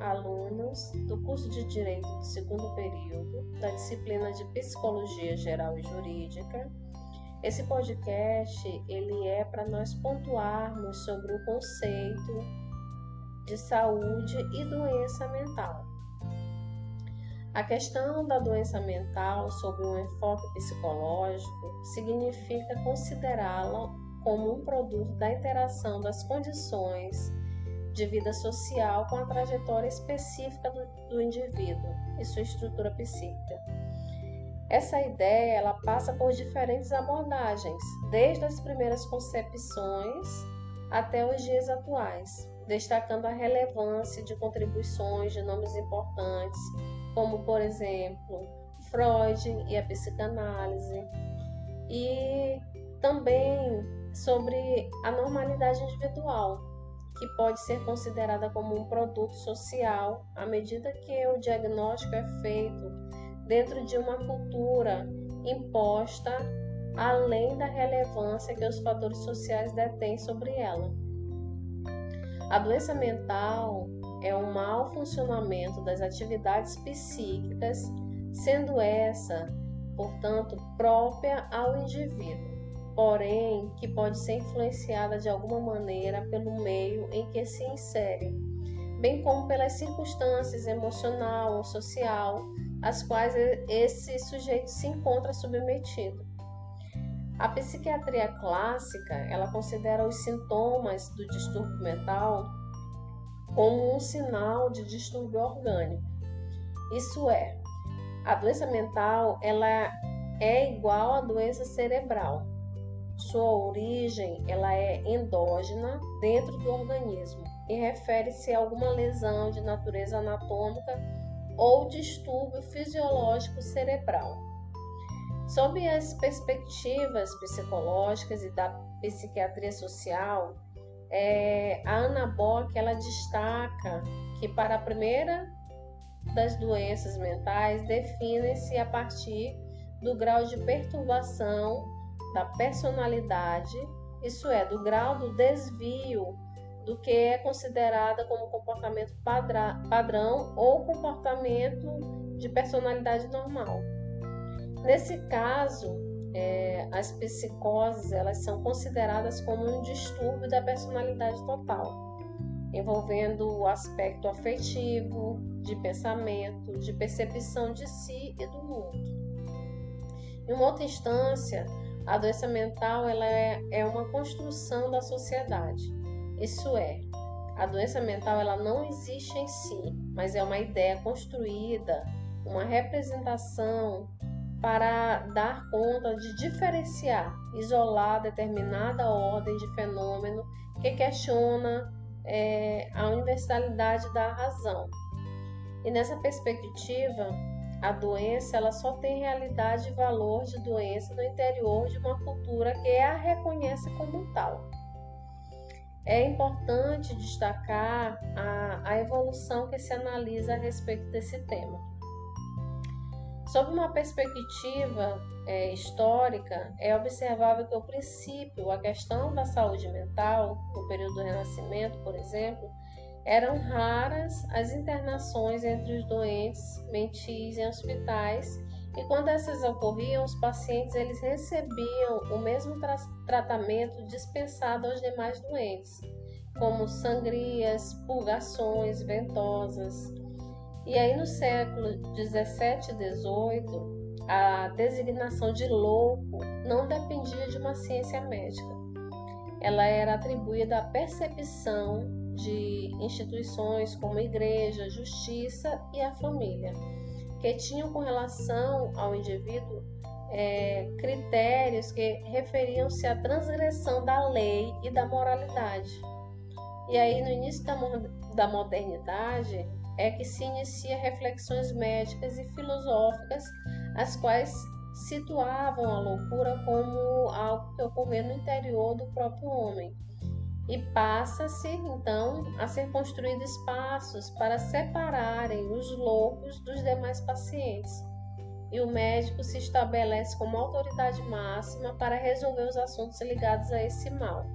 alunos do curso de Direito do segundo período da disciplina de Psicologia Geral e Jurídica. Esse podcast ele é para nós pontuarmos sobre o conceito de saúde e doença mental. A questão da doença mental sob um enfoque psicológico significa considerá-la como um produto da interação das condições de vida social com a trajetória específica do, do indivíduo e sua estrutura psíquica. Essa ideia ela passa por diferentes abordagens, desde as primeiras concepções até os dias atuais, destacando a relevância de contribuições de nomes importantes, como por exemplo Freud e a psicanálise, e também sobre a normalidade individual, que pode ser considerada como um produto social à medida que o diagnóstico é feito dentro de uma cultura imposta além da relevância que os fatores sociais detêm sobre ela. A doença mental é um mau funcionamento das atividades psíquicas, sendo essa, portanto, própria ao indivíduo porém que pode ser influenciada de alguma maneira pelo meio em que se insere, bem como pelas circunstâncias emocional ou social às quais esse sujeito se encontra submetido. A psiquiatria clássica, ela considera os sintomas do distúrbio mental como um sinal de distúrbio orgânico. Isso é, a doença mental ela é igual à doença cerebral, sua origem ela é endógena dentro do organismo e refere-se a alguma lesão de natureza anatômica ou distúrbio fisiológico cerebral. Sob as perspectivas psicológicas e da psiquiatria social, é, a Ana Bock ela destaca que para a primeira das doenças mentais definem-se a partir do grau de perturbação da personalidade, isso é, do grau do desvio do que é considerada como comportamento padrão ou comportamento de personalidade normal. Nesse caso, é, as psicoses elas são consideradas como um distúrbio da personalidade total, envolvendo o aspecto afetivo, de pensamento, de percepção de si e do mundo. Em uma outra instância, a doença mental ela é, é uma construção da sociedade. Isso é, a doença mental ela não existe em si, mas é uma ideia construída, uma representação para dar conta de diferenciar, isolar determinada ordem de fenômeno que questiona é, a universalidade da razão. E nessa perspectiva, a doença ela só tem realidade e valor de doença no interior de uma cultura que a reconhece como tal. É importante destacar a, a evolução que se analisa a respeito desse tema. Sob uma perspectiva é, histórica, é observável que o princípio, a questão da saúde mental, no período do Renascimento, por exemplo, eram raras as internações entre os doentes mentis em hospitais e quando essas ocorriam, os pacientes eles recebiam o mesmo tra tratamento dispensado aos demais doentes, como sangrias, purgações, ventosas. E aí no século 17 e 18, a designação de louco não dependia de uma ciência médica. Ela era atribuída à percepção de instituições como a igreja, justiça e a família, que tinham com relação ao indivíduo é, critérios que referiam-se à transgressão da lei e da moralidade. E aí, no início da, da modernidade, é que se inicia reflexões médicas e filosóficas, as quais situavam a loucura como algo que ocorria no interior do próprio homem e passa-se então a ser construídos espaços para separarem os loucos dos demais pacientes. E o médico se estabelece como autoridade máxima para resolver os assuntos ligados a esse mal.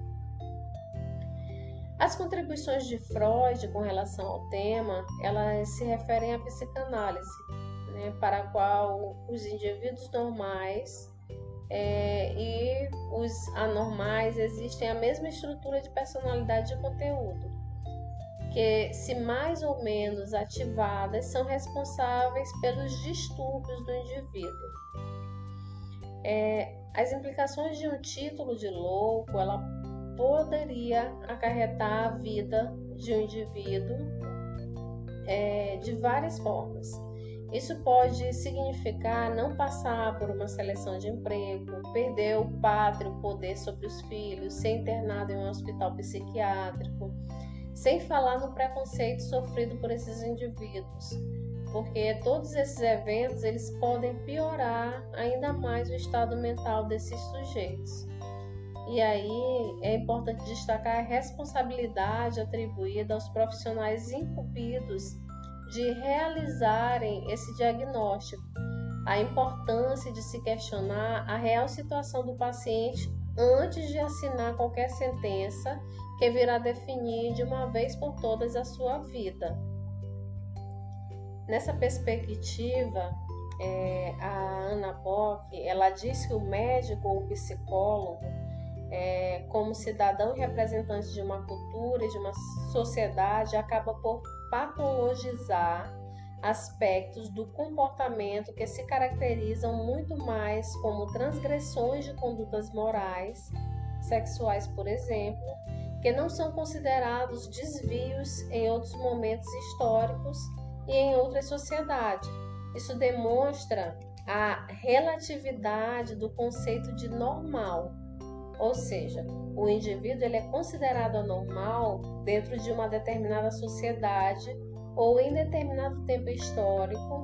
As contribuições de Freud com relação ao tema, elas se referem à psicanálise, né, para a qual os indivíduos normais é, e os anormais existem a mesma estrutura de personalidade de conteúdo, que, se mais ou menos ativadas, são responsáveis pelos distúrbios do indivíduo. É, as implicações de um título de louco, ela poderia acarretar a vida de um indivíduo é, de várias formas. Isso pode significar não passar por uma seleção de emprego, perder o pátrio poder sobre os filhos, ser internado em um hospital psiquiátrico, sem falar no preconceito sofrido por esses indivíduos, porque todos esses eventos eles podem piorar ainda mais o estado mental desses sujeitos. E aí é importante destacar a responsabilidade atribuída aos profissionais incumbidos de realizarem esse diagnóstico, a importância de se questionar a real situação do paciente antes de assinar qualquer sentença que virá definir de uma vez por todas a sua vida. Nessa perspectiva, é, a Ana Bock, ela diz que o médico ou o psicólogo, é, como cidadão e representante de uma cultura e de uma sociedade, acaba por patologizar aspectos do comportamento que se caracterizam muito mais como transgressões de condutas morais, sexuais, por exemplo, que não são considerados desvios em outros momentos históricos e em outras sociedades. Isso demonstra a relatividade do conceito de normal, ou seja, o indivíduo ele é considerado anormal dentro de uma determinada sociedade ou em determinado tempo histórico,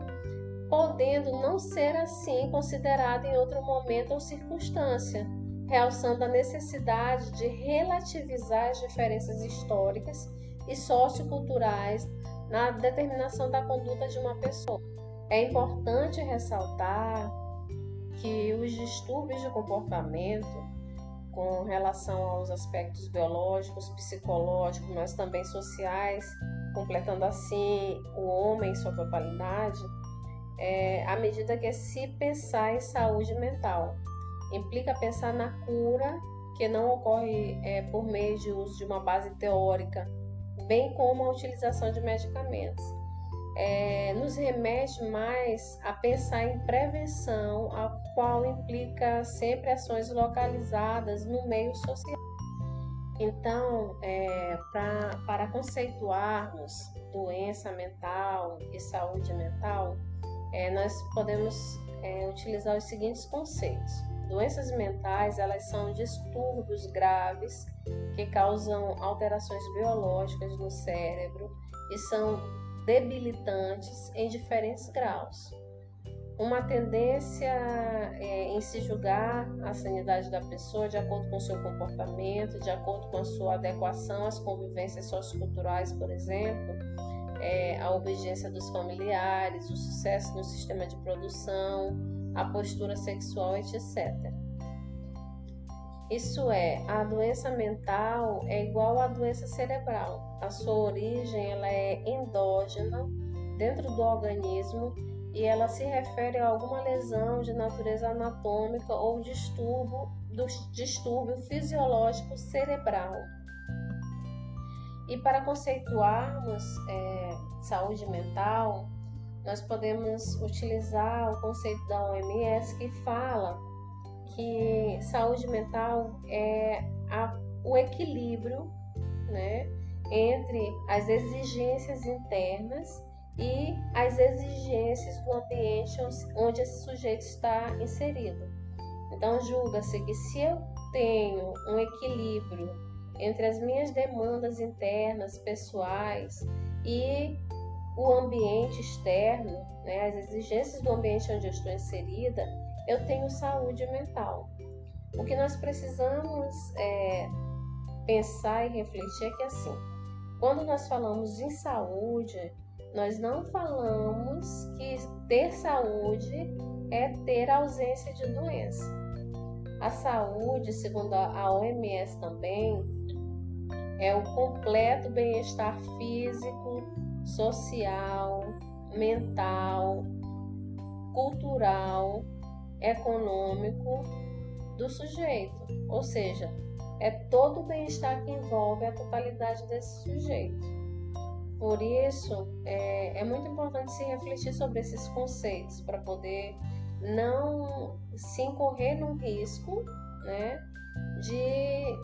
podendo não ser assim considerado em outro momento ou circunstância, realçando a necessidade de relativizar as diferenças históricas e socioculturais na determinação da conduta de uma pessoa. É importante ressaltar que os distúrbios de comportamento com relação aos aspectos biológicos, psicológicos, mas também sociais, completando assim o homem em sua totalidade, é, à medida que se pensar em saúde mental. Implica pensar na cura, que não ocorre é, por meio de uso de uma base teórica, bem como a utilização de medicamentos é, nos remete mais a pensar em prevenção, a qual implica sempre ações localizadas no meio social. Então, é, pra, para conceituarmos doença mental e saúde mental, é, nós podemos é, utilizar os seguintes conceitos. Doenças mentais, elas são distúrbios graves que causam alterações biológicas no cérebro e são debilitantes em diferentes graus. Uma tendência é, em se julgar a sanidade da pessoa de acordo com seu comportamento, de acordo com a sua adequação às convivências socioculturais, por exemplo, é, a obediência dos familiares, o sucesso no sistema de produção, a postura sexual, etc. Isso é, a doença mental é igual à doença cerebral. A sua origem ela é endógena dentro do organismo e ela se refere a alguma lesão de natureza anatômica ou distúrbio, do distúrbio fisiológico cerebral. E para conceituarmos é, saúde mental, nós podemos utilizar o conceito da OMS que fala que saúde mental é a, o equilíbrio né, entre as exigências internas e as exigências do ambiente onde esse sujeito está inserido. Então, julga-se que se eu tenho um equilíbrio entre as minhas demandas internas, pessoais e o ambiente externo, né, as exigências do ambiente onde eu estou inserida, eu tenho saúde mental. O que nós precisamos é, pensar e refletir é que assim, quando nós falamos em saúde, nós não falamos que ter saúde é ter ausência de doença. A saúde, segundo a OMS também, é o completo bem-estar físico, social, mental, cultural, econômico do sujeito. Ou seja, é todo o bem-estar que envolve a totalidade desse sujeito. Por isso, é, é muito importante se refletir sobre esses conceitos para poder não se incorrer no risco né, de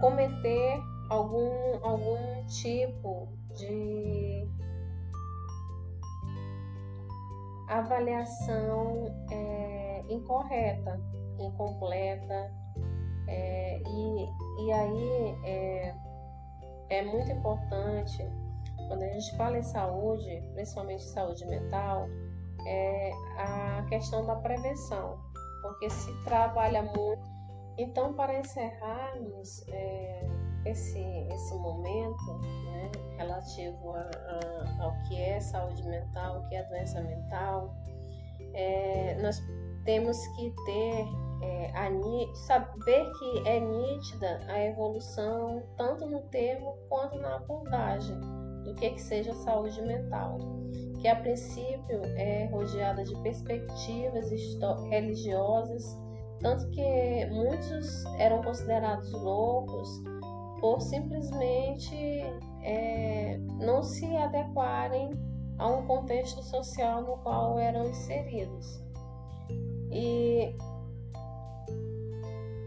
cometer algum, algum tipo de avaliação é, incorreta, incompleta. É, e, e aí é, é muito importante, quando a gente fala em saúde, principalmente saúde mental, é a questão da prevenção, porque se trabalha muito. Então, para encerrarmos é, esse, esse momento né, relativo a, a, ao que é saúde mental, o que é doença mental, é, nós temos que ter é, a, saber que é nítida a evolução tanto no termo quanto na abordagem do que, que seja saúde mental, que a princípio é rodeada de perspectivas religiosas, tanto que muitos eram considerados loucos por simplesmente é, não se adequarem a um contexto social no qual eram inseridos. E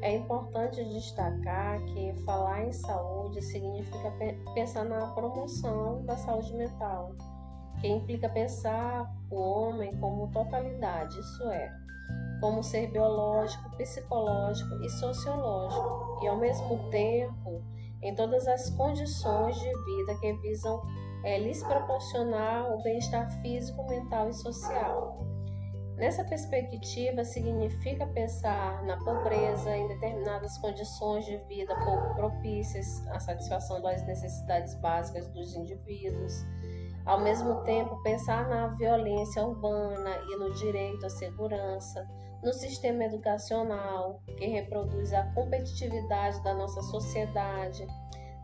é importante destacar que falar em saúde significa pensar na promoção da saúde mental, que implica pensar o homem como totalidade, isso é, como ser biológico, psicológico e sociológico, e ao mesmo tempo em todas as condições de vida que visam é, lhes proporcionar o bem-estar físico, mental e social. Nessa perspectiva, significa pensar na pobreza, em determinadas condições de vida pouco propícias à satisfação das necessidades básicas dos indivíduos. Ao mesmo tempo, pensar na violência urbana e no direito à segurança, no sistema educacional, que reproduz a competitividade da nossa sociedade,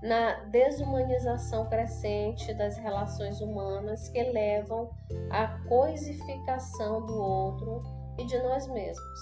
na desumanização crescente das relações humanas que levam à coisificação do outro e de nós mesmos.